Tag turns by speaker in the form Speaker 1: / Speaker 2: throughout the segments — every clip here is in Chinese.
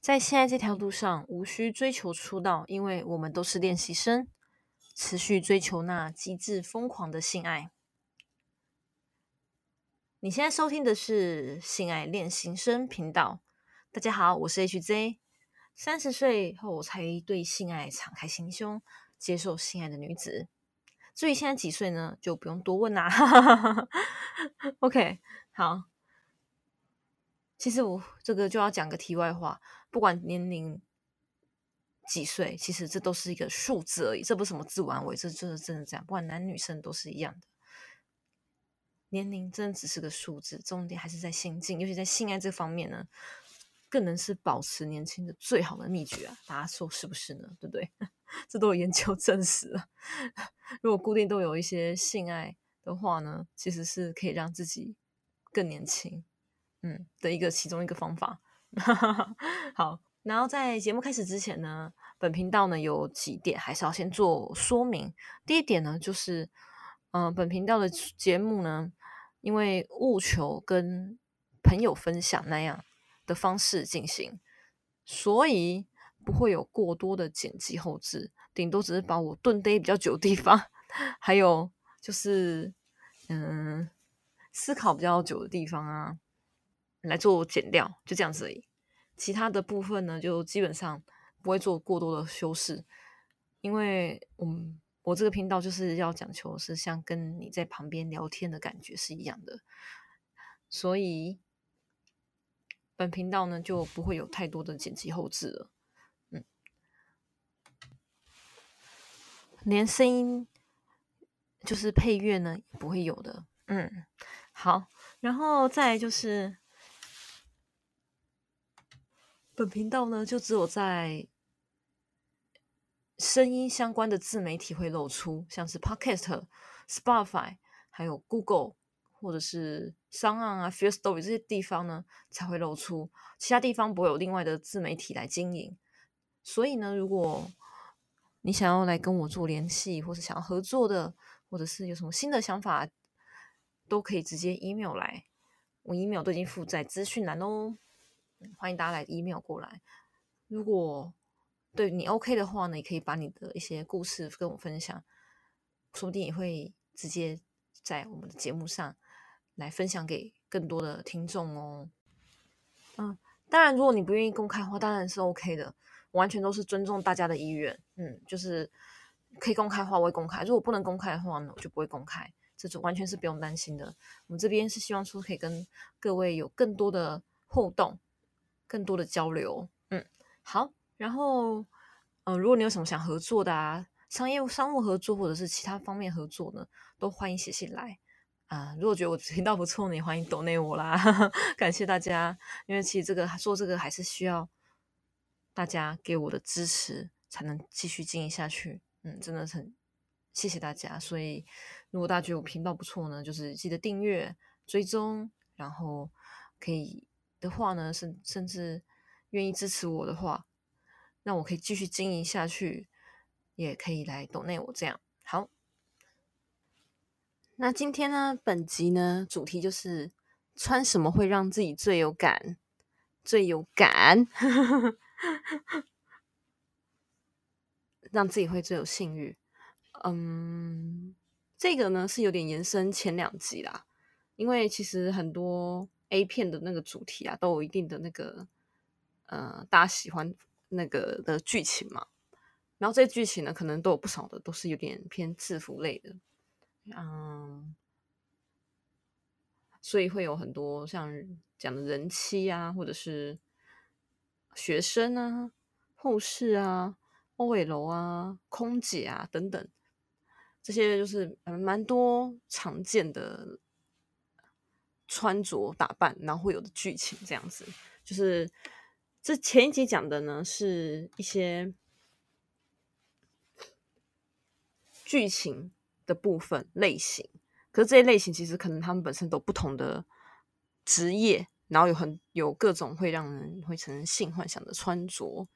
Speaker 1: 在现在这条路上，无需追求出道，因为我们都是练习生，持续追求那极致疯狂的性爱。你现在收听的是性爱练习生频道。大家好，我是 HZ 三十岁后我才对性爱敞开心胸，接受性爱的女子。至于现在几岁呢，就不用多问啦。OK，好。其实我这个就要讲个题外话，不管年龄几岁，其实这都是一个数字而已，这不是什么自我安慰，这就是真的这样。不管男女生都是一样的，年龄真的只是个数字，重点还是在心境，尤其在性爱这方面呢，更能是保持年轻的最好的秘诀啊！大家说是不是呢？对不对？这都有研究证实了。如果固定都有一些性爱的话呢，其实是可以让自己更年轻。嗯，的一个其中一个方法。好，然后在节目开始之前呢，本频道呢有几点还是要先做说明。第一点呢，就是嗯，本频道的节目呢，因为务求跟朋友分享那样的方式进行，所以不会有过多的剪辑后置，顶多只是把我顿呆比较久的地方，还有就是嗯，思考比较久的地方啊。来做减掉，就这样子而已。其他的部分呢，就基本上不会做过多的修饰，因为我们我这个频道就是要讲求是像跟你在旁边聊天的感觉是一样的，所以本频道呢就不会有太多的剪辑后置了。嗯，连声音就是配乐呢不会有的。嗯，好，然后再就是。本频道呢，就只有在声音相关的自媒体会露出，像是 Podcast、Spotify，还有 Google 或者是商岸啊、Feel Story 这些地方呢才会露出，其他地方不会有另外的自媒体来经营。所以呢，如果你想要来跟我做联系，或是想要合作的，或者是有什么新的想法，都可以直接 email 来，我 email 都已经附在资讯栏哦。欢迎大家来 email 过来。如果对你 OK 的话呢，也可以把你的一些故事跟我分享，说不定也会直接在我们的节目上来分享给更多的听众哦。嗯，当然，如果你不愿意公开的话，当然是 OK 的，完全都是尊重大家的意愿。嗯，就是可以公开话，我会公开；如果不能公开的话呢，我就不会公开。这种完全是不用担心的。我们这边是希望说可以跟各位有更多的互动。更多的交流，嗯，好，然后，呃，如果你有什么想合作的啊，商业商务合作或者是其他方面合作呢，都欢迎写信来啊。如果觉得我频道不错呢，也欢迎 donate 我啦，感谢大家，因为其实这个做这个还是需要大家给我的支持，才能继续经营下去。嗯，真的很谢谢大家。所以，如果大家觉得我频道不错呢，就是记得订阅、追踪，然后可以。的话呢，甚甚至愿意支持我的话，那我可以继续经营下去，也可以来懂内我这样。好，那今天呢，本集呢主题就是穿什么会让自己最有感，最有感，让自己会最有性欲。嗯，这个呢是有点延伸前两集啦，因为其实很多。A 片的那个主题啊，都有一定的那个呃，大家喜欢那个的剧情嘛。然后这些剧情呢，可能都有不少的都是有点偏制服类的，嗯，所以会有很多像讲的人妻啊，或者是学生啊、护士啊、欧伟楼啊、空姐啊等等，这些就是蛮多常见的。穿着打扮，然后会有的剧情这样子，就是这前一集讲的呢，是一些剧情的部分类型。可是这些类型其实可能他们本身都不同的职业，然后有很有各种会让人会产生性幻想的穿着。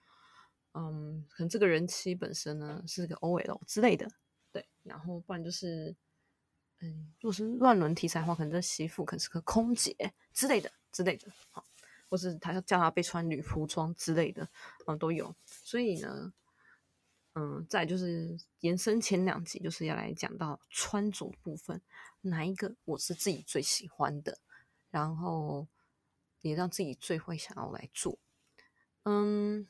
Speaker 1: 嗯，可能这个人妻本身呢是个 OL 之类的，对，然后不然就是。嗯，如果是乱伦题材的话，可能这媳妇可能是个空姐之类的之类的。好，或是他要叫他被穿女仆装之类的，嗯，都有。所以呢，嗯，再就是延伸前两集，就是要来讲到穿着部分，哪一个我是自己最喜欢的，然后也让自己最会想要来做。嗯，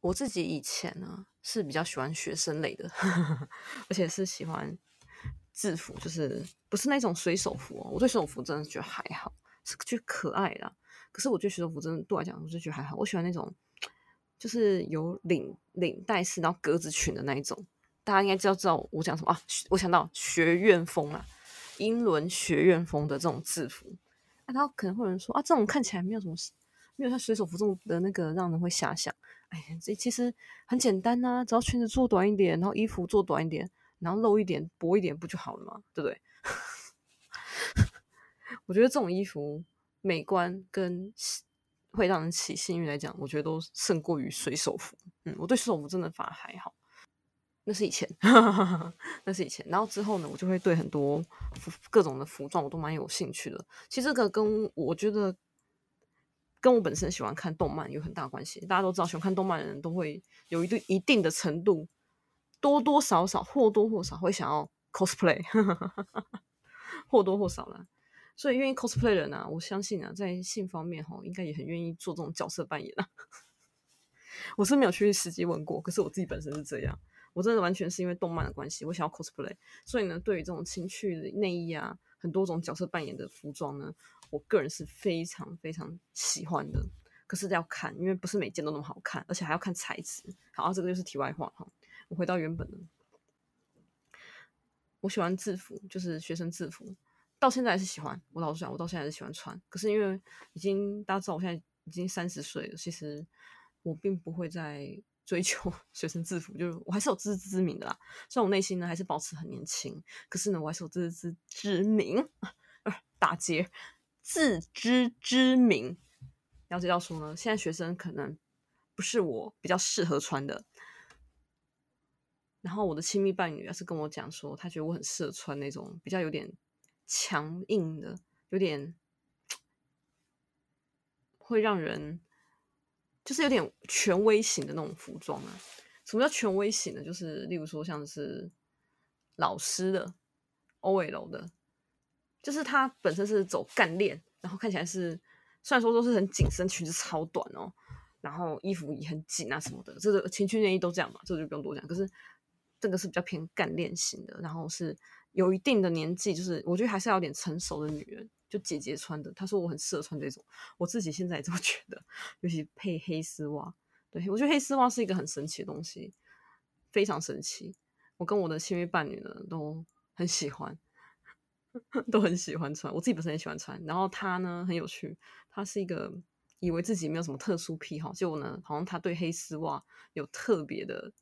Speaker 1: 我自己以前呢是比较喜欢学生类的，而且是喜欢制服，就是不是那种水手服哦。我对水手服真的觉得还好，是觉得可爱啦。可是我觉得水手服真的对我来讲，我就觉得还好。我喜欢那种就是有领领带式，然后格子裙的那一种。大家应该知道知道我讲什么啊？我想到学院风啊，英伦学院风的这种制服。啊，然后可能会有人说啊，这种看起来没有什么，没有像水手服这么的那个让人会遐想。哎，这其实很简单呐，只要裙子做短一点，然后衣服做短一点，然后露一点、薄一点，不就好了吗？对不对？我觉得这种衣服美观跟会让人起性欲来讲，我觉得都胜过于水手服。嗯，我对水手服真的反而还好，那是以前，那是以前。然后之后呢，我就会对很多各种的服装我都蛮有兴趣的。其实这个跟我觉得。跟我本身喜欢看动漫有很大关系。大家都知道，喜欢看动漫的人都会有一定一定的程度，多多少少或多或少会想要 cosplay，或多或少啦。所以愿意 cosplay 的人啊，我相信啊，在性方面哈，应该也很愿意做这种角色扮演啊。我是没有去实际问过，可是我自己本身是这样。我真的完全是因为动漫的关系，我想要 cosplay。所以呢，对于这种情趣内衣啊，很多种角色扮演的服装呢。我个人是非常非常喜欢的，可是要看，因为不是每件都那么好看，而且还要看材质。好，这个就是题外话哈。我回到原本的，我喜欢制服，就是学生制服，到现在还是喜欢。我老实讲，我到现在还是喜欢穿。可是因为已经大家知道，我现在已经三十岁了，其实我并不会再追求 学生制服，就是我还是有自知之明的啦。虽然我内心呢还是保持很年轻，可是呢我还是有自知之明。打劫。自知之明，了解到说呢，现在学生可能不是我比较适合穿的。然后我的亲密伴侣要是跟我讲说，他觉得我很适合穿那种比较有点强硬的，有点会让人就是有点权威型的那种服装啊。什么叫权威型的？就是例如说像是老师的 OL 的。就是他本身是走干练，然后看起来是虽然说都是很紧身，裙子超短哦，然后衣服也很紧啊什么的，这个情趣内衣都这样嘛，这个就不用多讲。可是这个是比较偏干练型的，然后是有一定的年纪，就是我觉得还是要有点成熟的女人，就姐姐穿的。她说我很适合穿这种，我自己现在也这么觉得，尤其配黑丝袜。对我觉得黑丝袜是一个很神奇的东西，非常神奇。我跟我的亲密伴侣呢都很喜欢。都很喜欢穿，我自己本身也喜欢穿。然后他呢很有趣，他是一个以为自己没有什么特殊癖好，结果呢好像他对黑丝袜有特别的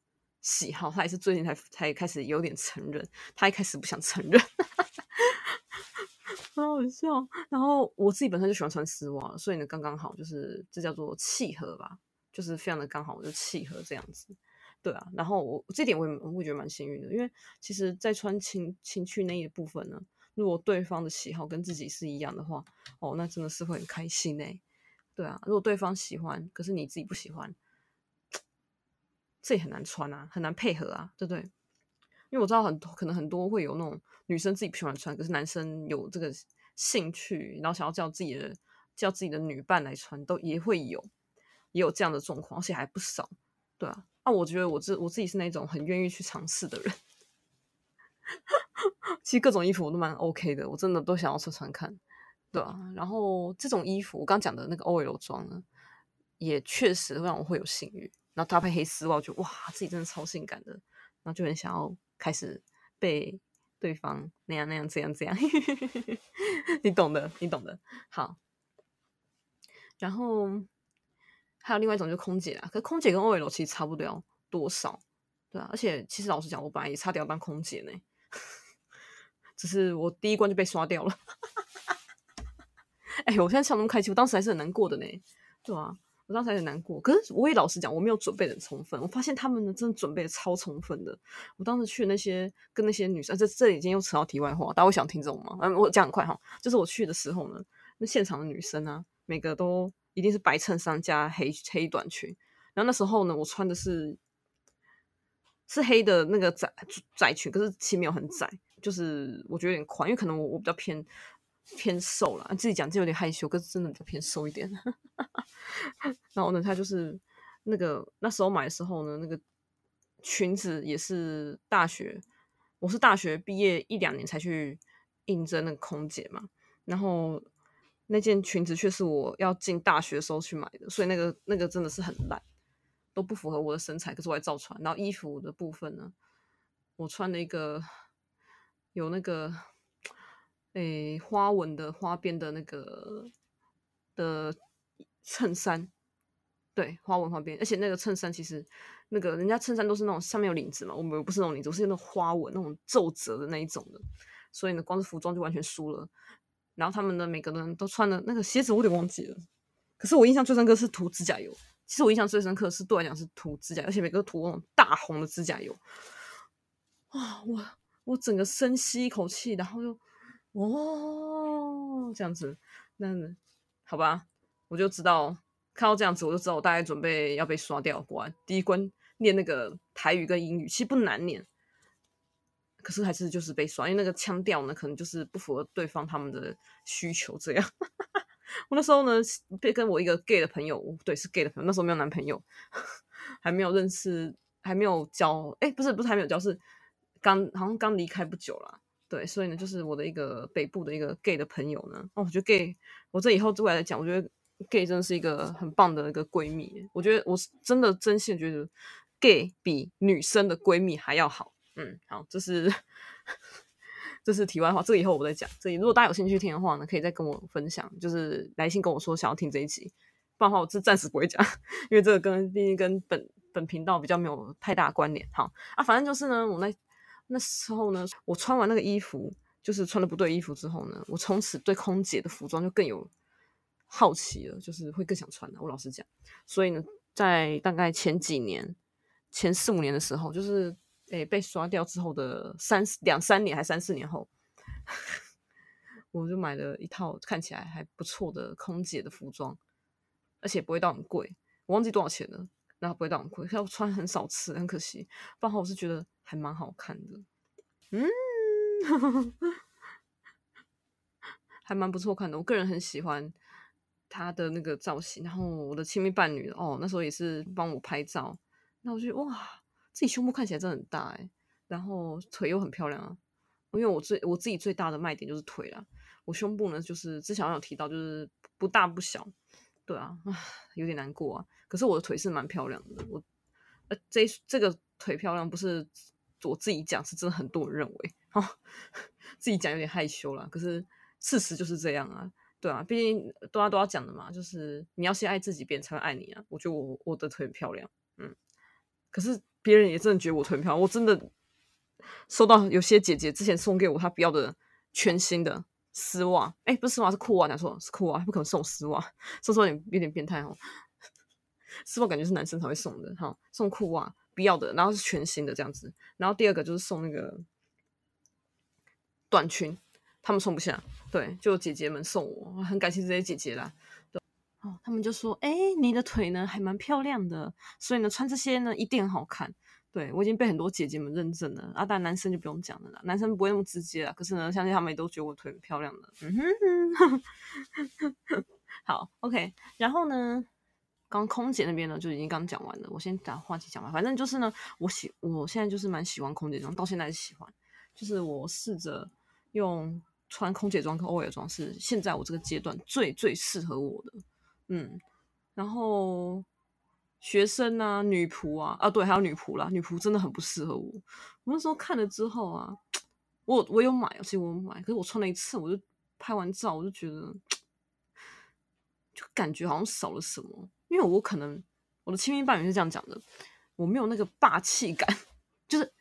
Speaker 1: 喜好。他也是最近才才开始有点承认，他一开始不想承认，很好笑。然后我自己本身就喜欢穿丝袜，所以呢刚刚好就是这叫做契合吧，就是非常的刚好就契合这样子。对啊，然后我这点我也我会觉得蛮幸运的，因为其实，在穿情情趣内衣的部分呢。如果对方的喜好跟自己是一样的话，哦，那真的是会很开心哎。对啊，如果对方喜欢，可是你自己不喜欢，这也很难穿啊，很难配合啊，对不对？因为我知道很多可能很多会有那种女生自己不喜欢穿，可是男生有这个兴趣，然后想要叫自己的叫自己的女伴来穿，都也会有，也有这样的状况，而且还不少。对啊，那我觉得我自我自己是那种很愿意去尝试的人。其实各种衣服我都蛮 OK 的，我真的都想要穿穿看，对啊。然后这种衣服，我刚讲的那个 OL 装呢，也确实让我会有性欲。然后搭配黑丝袜，我觉得哇，自己真的超性感的。然后就很想要开始被对方那样那样这样这样，你懂的，你懂的。好，然后还有另外一种就是空姐啊，可空姐跟 OL 其实差不了多少，对啊。而且其实老实讲，我本来也差点要当空姐呢。只是我第一关就被刷掉了，哎，我现在笑那么开心，我当时还是很难过的呢，对啊，我当时还很难过。可是我也老实讲，我没有准备的充分。我发现他们呢，真的准备的超充分的。我当时去那些跟那些女生，这这已经又扯到题外话，大家会想听这种吗？嗯，我讲很快哈，就是我去的时候呢，
Speaker 2: 那现场的女生啊，每个都一定是白衬衫加黑黑短裙。然后那时候呢，我穿的是是黑的那个窄窄裙，可是其实没有很窄，就是我觉得有点宽，因为可能我我比较偏偏瘦了，自己讲就有点害羞，可是真的比较偏瘦一点。然后呢，他就是那个那时候买的时候呢，那个裙子也是大学，我是大学毕业一两年才去应征那个空姐嘛，然后那件裙子却是我要进大学时候去买的，所以那个那个真的是很烂，都不符合我的身材，可是我还照穿。然后衣服的部分呢，我穿了一个有那个诶花纹的花边的那个的衬衫。对，花纹花边，而且那个衬衫其实，那个人家衬衫都是那种上面有领子嘛，我们不是那种领子，是那种花纹那种皱褶的那一种的，所以呢，光是服装就完全输了。然后他们的每个人都穿的那个鞋子，我有点忘记了。可是我印象最深刻是涂指甲油，其实我印象最深刻是对我来讲是涂指甲，而且每个涂那种大红的指甲油。哇，我我整个深吸一口气，然后又哦这样子，那好吧，我就知道。看到这样子，我就知道我大概准备要被刷掉。果然，第一关念那个台语跟英语，其实不难念，可是还是就是被刷，因为那个腔调呢，可能就是不符合对方他们的需求。这样，我那时候呢，被跟我一个 gay 的朋友，对，是 gay 的朋友，那时候没有男朋友，还没有认识，还没有交，哎，不是，不是还没有交，是刚好像刚离开不久啦。对，所以呢，就是我的一个北部的一个 gay 的朋友呢，哦，我觉得 gay，我这以后未来讲，我觉得。gay 真的是一个很棒的一个闺蜜，我觉得我是真的真心觉得 gay 比女生的闺蜜还要好。嗯，好，这是这是题外话，这个以后我再讲。这里如果大家有兴趣听的话呢，可以再跟我分享，就是来信跟我说想要听这一集，不然的话我是暂时不会讲，因为这个跟毕竟跟本本频道比较没有太大关联。好啊，反正就是呢，我那那时候呢，我穿完那个衣服，就是穿的不对衣服之后呢，我从此对空姐的服装就更有。好奇了，就是会更想穿的。我老实讲，所以呢，在大概前几年、前四五年的时候，就是诶被刷掉之后的三两三年还三四年后，我就买了一套看起来还不错的空姐的服装，而且不会到很贵，我忘记多少钱了，然后不会到很贵，要穿很少次，很可惜。不然我是觉得还蛮好看的，嗯，还蛮不错看的，我个人很喜欢。他的那个造型，然后我的亲密伴侣哦，那时候也是帮我拍照，那我就哇，自己胸部看起来真的很大哎，然后腿又很漂亮啊，因为我最我自己最大的卖点就是腿啦，我胸部呢就是之前有提到就是不大不小，对啊，有点难过啊，可是我的腿是蛮漂亮的，我呃这这个腿漂亮不是我自己讲，是真的很多人认为，哦，自己讲有点害羞啦，可是事实就是这样啊。对啊，毕竟都要都要讲的嘛，就是你要先爱自己，别人才会爱你啊。我觉得我我的腿很漂亮，嗯，可是别人也真的觉得我腿很漂亮。我真的收到有些姐姐之前送给我她不要的全新的丝袜，哎，不是丝袜是裤袜，讲错是裤袜，不可能送丝袜，说说有点有点变态哦。丝袜感觉是男生才会送的，哈，送裤袜不要的，然后是全新的这样子，然后第二个就是送那个短裙。他们送不下，对，就姐姐们送我，很感谢这些姐姐啦。对，哦，他们就说，哎，你的腿呢还蛮漂亮的，所以呢穿这些呢一定很好看。对我已经被很多姐姐们认证了啊，但男生就不用讲了啦，男生不会那么直接啦。可是呢，相信他们也都觉得我腿很漂亮的。嗯哼，好，OK。然后呢，刚空姐那边呢就已经刚讲完了，我先把话题讲完。反正就是呢，我喜，我现在就是蛮喜欢空姐装，到现在是喜欢，就是我试着用。穿空姐装跟 OL 装是现在我这个阶段最最适合我的，嗯，然后学生啊、女仆啊，啊对，还有女仆啦，女仆真的很不适合我。我那时候看了之后啊，我我有买，其实我买，可是我穿了一次，我就拍完照，我就觉得就感觉好像少了什么，因为我可能我的亲密伴侣是这样讲的，我没有那个霸气感，就是，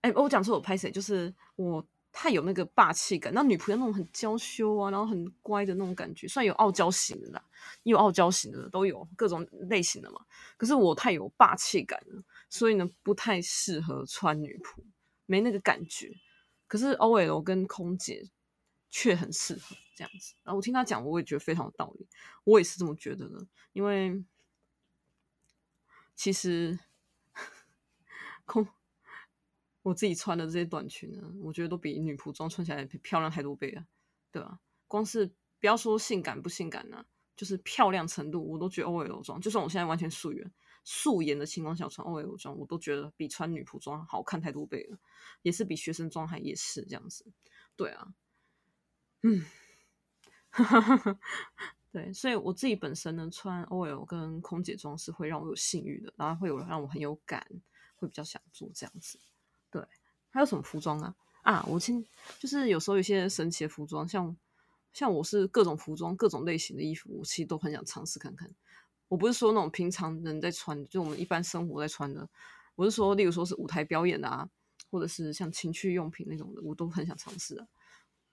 Speaker 2: 哎，我讲错，我拍谁？就是我。太有那个霸气感，那女仆那种很娇羞啊，然后很乖的那种感觉，算有傲娇型的啦，有傲娇型的，都有各种类型的嘛。可是我太有霸气感了，所以呢不太适合穿女仆，没那个感觉。可是 OL 跟空姐却很适合这样子。然后我听他讲，我也觉得非常有道理，我也是这么觉得的。因为其实 空我自己穿的这些短裙呢，我觉得都比女仆装穿起来漂亮太多倍了，对吧？光是不要说性感不性感呢，就是漂亮程度，我都觉得 OL 装，就算我现在完全素颜。素颜的情况下穿 OL 装，我都觉得比穿女仆装好看太多倍了，也是比学生装还也是这样子。对啊，嗯，对，所以我自己本身呢，穿 OL 跟空姐装是会让我有性欲的，然后会有让我很有感，会比较想做这样子。还有什么服装啊？啊，我今就是有时候有些神奇的服装，像像我是各种服装、各种类型的衣服，我其实都很想尝试看看。我不是说那种平常人在穿，就我们一般生活在穿的。我是说，例如说是舞台表演啊，或者是像情趣用品那种的，我都很想尝试啊。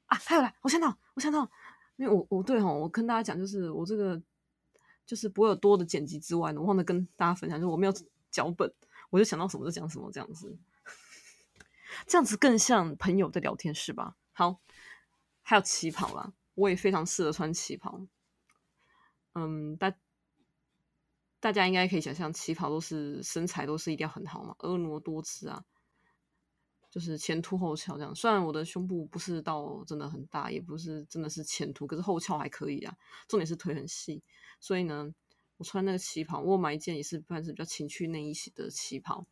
Speaker 2: 啊，还有啦，我想到，我想到，因为我我对哈，我跟大家讲，就是我这个就是不会有多的剪辑之外呢，我忘了跟大家分享，就我没有脚本，我就想到什么就讲什么，这样子，这样子更像朋友在聊天是吧？好，还有旗袍啦，我也非常适合穿旗袍。嗯，大。大家应该可以想象，旗袍都是身材都是一定要很好嘛，婀娜多姿啊，就是前凸后翘这样。虽然我的胸部不是到真的很大，也不是真的是前凸，可是后翘还可以啊。重点是腿很细，所以呢，我穿那个旗袍，我买一件也是算是比较情趣内衣型的旗袍。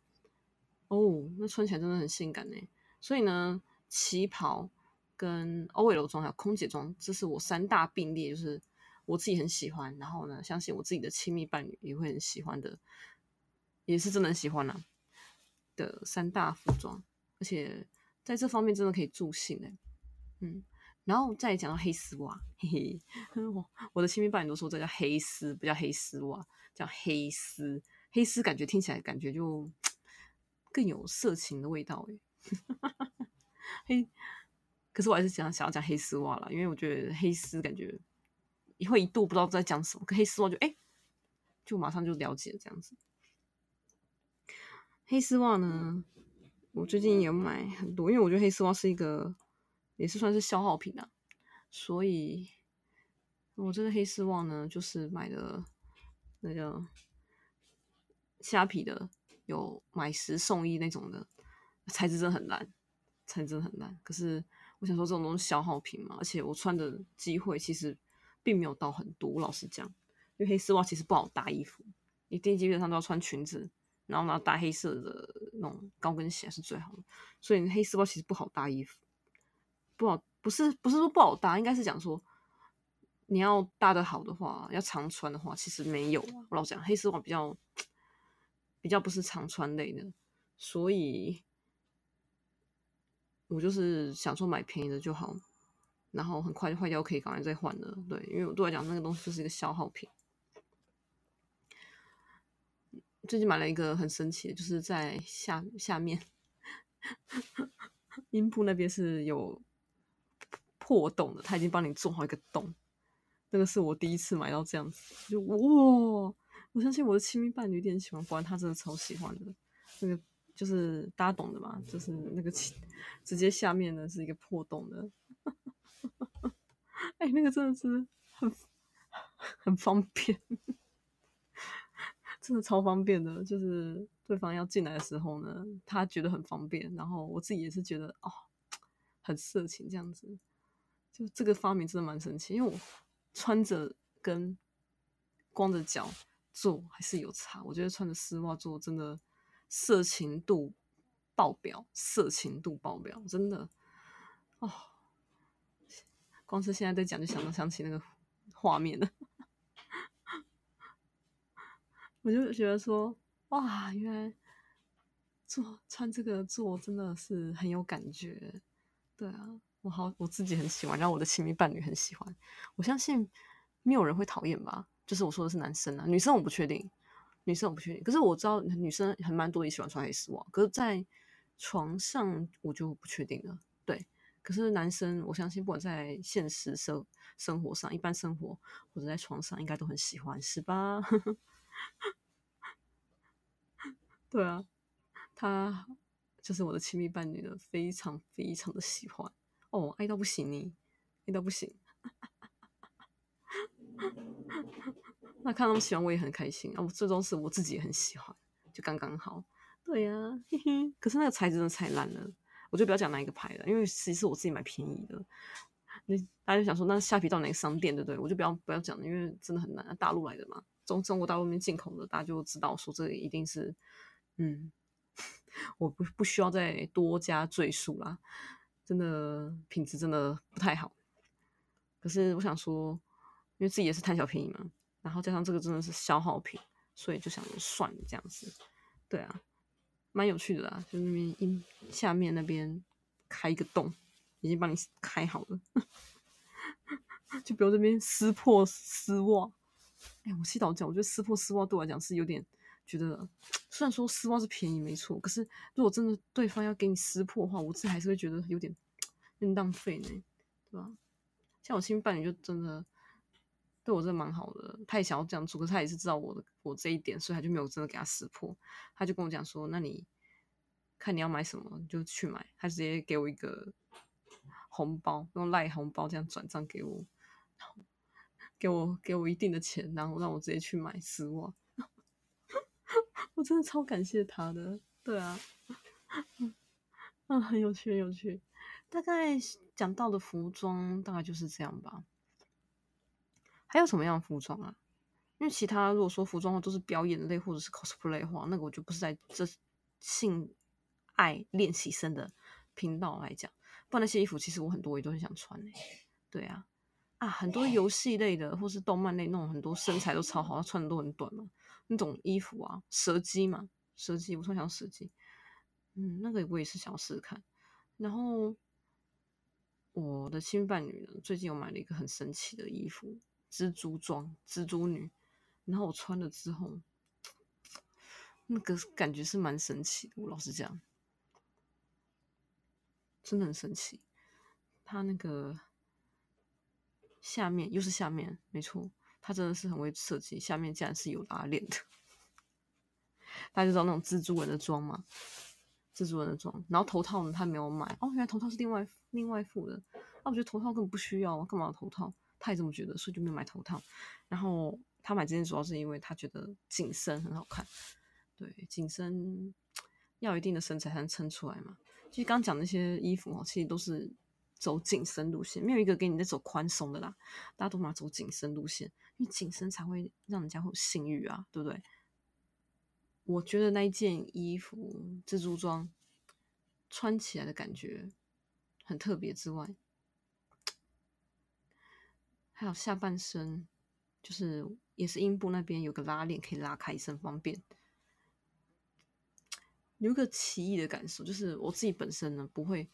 Speaker 2: 哦，那穿起来真的很性感呢。所以呢，旗袍跟 OL 装还有空姐装，这是我三大并列，就是。我自己很喜欢，然后呢，相信我自己的亲密伴侣也会很喜欢的，也是真的很喜欢啦的三大服装，而且在这方面真的可以助兴哎，嗯，然后再讲到黑丝袜，嘿嘿，我我的亲密伴侣都说这叫黑丝，不叫黑丝袜，叫黑丝，黑丝感觉听起来感觉就更有色情的味道哎，嘿，可是我还是想想要讲黑丝袜啦，因为我觉得黑丝感觉。会一度不知道在讲什么，可黑丝袜就哎，就马上就了解这样子。黑丝袜呢，我最近有买很多，因为我觉得黑丝袜是一个也是算是消耗品啊，所以我这个黑丝袜呢，就是买的那个虾皮的，有买十送一那种的，材质真的很烂，材质很烂。可是我想说，这种东西消耗品嘛，而且我穿的机会其实。并没有到很多，我老实讲，因为黑丝袜其实不好搭衣服，你基本上都要穿裙子，然后呢搭黑色的那种高跟鞋是最好的，所以黑丝袜其实不好搭衣服，不好不是不是说不好搭，应该是讲说你要搭的好的话，要常穿的话，其实没有。我老讲黑丝袜比较比较不是常穿类的，所以我就是想说买便宜的就好。然后很快就坏掉，可以赶快再换了。对，因为我对我来讲，那个东西就是一个消耗品。最近买了一个很神奇的，就是在下下面 阴部那边是有破洞的，他已经帮你做好一个洞。那个是我第一次买到这样子，就哇！我相信我的亲密伴侣一定喜欢，不然他真的超喜欢的。那个就是大家懂的嘛，就是那个直接下面呢是一个破洞的。哎，那个真的是很 很方便，真的超方便的。就是对方要进来的时候呢，他觉得很方便，然后我自己也是觉得哦，很色情这样子。就这个发明真的蛮神奇，因为我穿着跟光着脚做还是有差。我觉得穿着丝袜做真的色情度爆表，色情度爆表，真的哦。光是现在在讲，就想到想起那个画面了。我就觉得说，哇，原来做穿这个做真的是很有感觉。对啊，我好我自己很喜欢，然后我的亲密伴侣很喜欢。我相信没有人会讨厌吧？就是我说的是男生啊，女生我不确定，女生我不确定。可是我知道女生很蛮多也喜欢穿黑丝袜，可是在床上我就不确定了。对。可是男生，我相信不管在现实生生活上、一般生活或者在床上，应该都很喜欢，是吧？对啊，他就是我的亲密伴侣的，非常非常的喜欢哦，爱到不行呢，爱到不行。那看他们喜欢，我也很开心啊！我最终是我自己也很喜欢，就刚刚好。对呀、嘿嘿。可是那个材质真的太烂了，我就不要讲哪一个牌了，因为其实我自己买便宜的。那大家就想说，那虾皮到哪个商店，对不对？我就不要不要讲了，因为真的很难，大陆来的嘛，中中国大陆那边进口的，大家就知道说这个一定是，嗯，我不不需要再多加赘述啦，真的品质真的不太好。可是我想说，因为自己也是贪小便宜嘛，然后加上这个真的是消耗品，所以就想算了这样子。对啊，蛮有趣的啦，就那边阴下面那边开一个洞，已经帮你开好了，就比如这边撕破丝袜。哎，我洗澡讲，我觉得撕破丝袜对我来讲是有点觉得，虽然说丝袜是便宜没错，可是如果真的对方要给你撕破的话，我自己还是会觉得有点 有点浪费呢，对吧？像我新伴侣就真的对我真的蛮好的，他也想要这样做，可是他也是知道我的我这一点，所以他就没有真的给他识破。他就跟我讲说：“那你看你要买什么，你就去买。”他直接给我一个红包，用赖红包这样转账给我，给我给我一定的钱，然后让我直接去买丝袜。我真的超感谢他的，对啊，嗯，很有趣，很有趣。大概讲到的服装大概就是这样吧。还有什么样的服装啊？因为其他如果说服装的话都是表演类或者是 cosplay 的话，那个我就不是在这性爱练习生的频道来讲。不然那些衣服其实我很多也都很想穿诶、对啊，啊，很多游戏类的或是动漫类那种很多身材都超好，穿的都很短嘛，那种衣服啊，蛇姬嘛，蛇姬，我突然想蛇姬，嗯，那个我也是想试试看。然后我的新伴侣呢，最近又买了一个很神奇的衣服，蜘蛛装，蜘蛛女。然后我穿了之后，那个感觉是蛮神奇的。我老实讲，真的很神奇。它那个下面又是下面，没错，它真的是很会设计。下面竟然是有拉链的，大家知道那种蜘蛛人的装嘛，蜘蛛人的装。然后头套呢，他没有买哦，原来头套是另外另外付的。那我觉得头套根本不需要啊，干嘛头套？他也这么觉得，所以就没有买头套。然后。他买这件主要是因为他觉得紧身很好看，对，紧身要一定的身材才能撑出来嘛。其实刚讲那些衣服哦，其实都是走紧身路线，没有一个给你在走宽松的啦。大家都嘛走紧身路线，因为紧身才会让人家会有性欲啊，对不对？我觉得那一件衣服蜘蛛装穿起来的感觉很特别之外，还有下半身就是。也是阴部那边有个拉链可以拉开，很方便。有个奇异的感受，就是我自己本身呢不会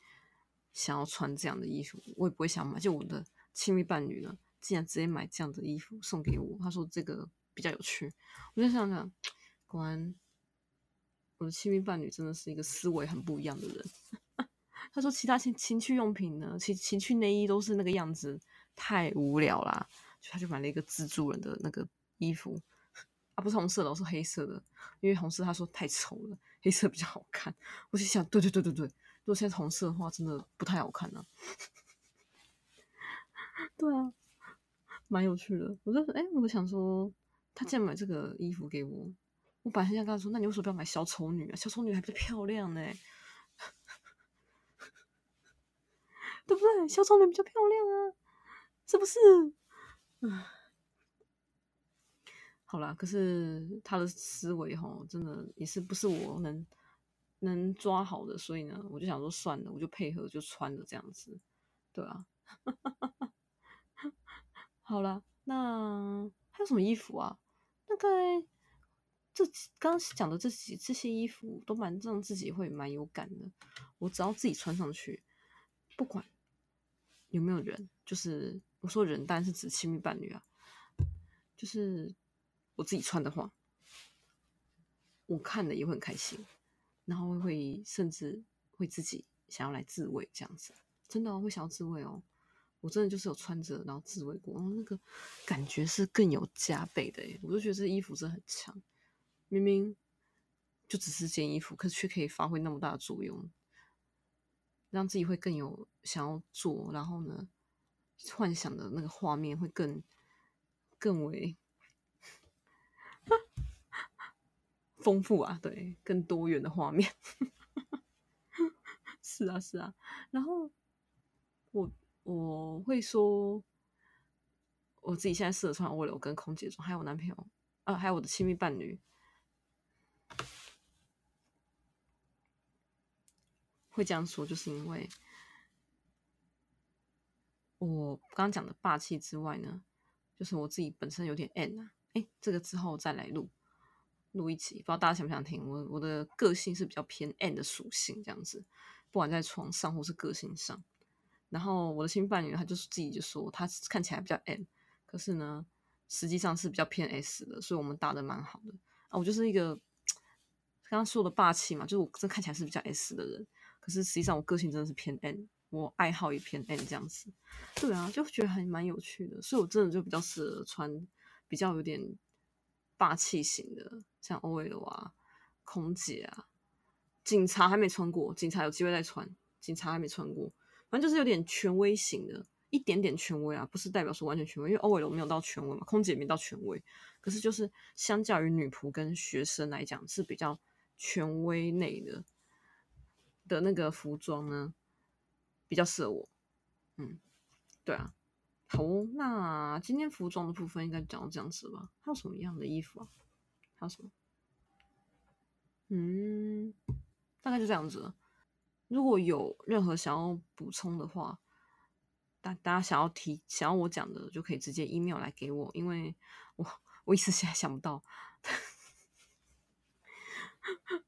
Speaker 2: 想要穿这样的衣服，我也不会想买。就我的亲密伴侣呢，竟然直接买这样的衣服送给我，他说这个比较有趣。我就想想，果然我的亲密伴侣真的是一个思维很不一样的人。他说其他情情趣用品呢，情情趣内衣都是那个样子，太无聊啦。就他就买了一个蜘蛛人的那个衣服，啊，不是红色的，我是黑色的，因为红色他说太丑了，黑色比较好看。我就想，对对对对对，如果现在红色的话，真的不太好看呢、啊。对啊，蛮有趣的。我就哎、欸，我想说，他竟然买这个衣服给我，我本来想跟他说，那你为什么不要买小丑女啊？小丑女还比较漂亮呢、欸，对不对？小丑女比较漂亮啊，是不是？唉，好啦，可是他的思维哈，真的也是不是我能能抓好的，所以呢，我就想说算了，我就配合就穿了这样子，对啊。好啦，那还有什么衣服啊？大概这刚刚讲的这几这些衣服都蛮让自己会蛮有感的。我只要自己穿上去，不管有没有人，就是。我说人，当然是指亲密伴侣啊。就是我自己穿的话，我看了也会很开心，然后会甚至会自己想要来自慰这样子。真的、哦、会想要自慰哦。我真的就是有穿着然后自慰过，然后那个感觉是更有加倍的誒。我就觉得这衣服真的很强，明明就只是件衣服，可是却可以发挥那么大的作用，让自己会更有想要做，然后呢，幻想的那个画面会更更为丰富啊，对，更多元的画面。是啊，是啊。然后我我会说，我自己现在适合穿 o 流跟空姐装，还有我男朋友啊，还有我的亲密伴侣，会这样说，就是因为。我刚刚讲的霸气之外呢，就是我自己本身有点 N 啊，哎，这个之后再来录录一期，不知道大家想不想听？我我的个性是比较偏 N 的属性，这样子，不管在床上或是个性上。然后我的新伴侣他就是自己就说，他看起来比较 N，可是呢，实际上是比较偏 S 的，所以我们搭的蛮好的啊。我就是一个刚刚说的霸气嘛，就是我这看起来是比较 S 的人，可是实际上我个性真的是偏 N。我爱好一片 N 这样子，对啊，就觉得还蛮有趣的，所以我真的就比较适合穿比较有点霸气型的，像 OL 啊、空姐啊、警察还没穿过，警察有机会再穿，警察还没穿过，反正就是有点权威型的，一点点权威啊，不是代表说完全权威，因为 OL 没有到权威嘛，空姐没到权威，可是就是相较于女仆跟学生来讲是比较权威内的的那个服装呢。比较适合我，嗯，对啊，好哦，那今天服装的部分应该讲到这样子吧？还有什么样的衣服啊？还有什么？嗯，大概就这样子。如果有任何想要补充的话，大大家想要提想要我讲的，就可以直接 email 来给我，因为我我一时现在想不到。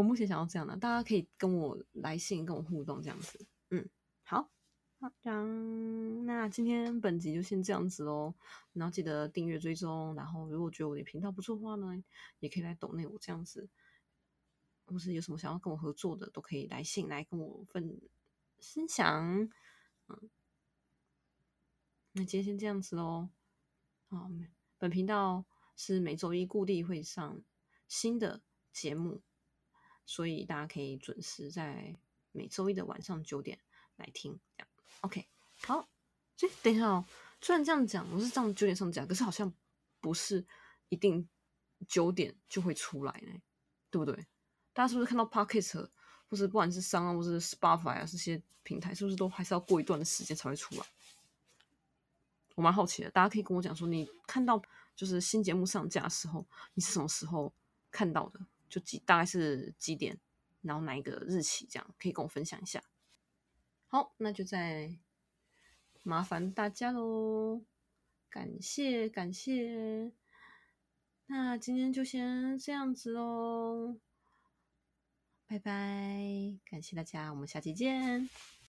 Speaker 2: 我目前想要这样的，大家可以跟我来信，跟我互动这样子。嗯，好，好，这样，那今天本集就先这样子喽。然后记得订阅追踪，然后如果觉得我的频道不错的话呢，也可以来抖内我这样子，或是有什么想要跟我合作的，都可以来信来跟我分分享。嗯，那今天先这样子喽。好，本频道是每周一固定会上新的节目。所以大家可以准时在每周一的晚上九点来听，这样 OK。好，所以等一下哦，虽然这样讲，我是这样九点上讲，可是好像不是一定九点就会出来呢，对不对？大家是不是看到 Pocket 或者不管是商啊，或是 Spotify 啊这些平台，是不是都还是要过一段的时间才会出来？我蛮好奇的，大家可以跟我讲说，你看到就是新节目上架的时候，你是什么时候看到的？就几大概是几点，然后哪一个日期，这样可以跟我分享一下。好，那就再麻烦大家喽，感谢感谢。那今天就先这样子喽，拜拜，感谢大家，我们下期见。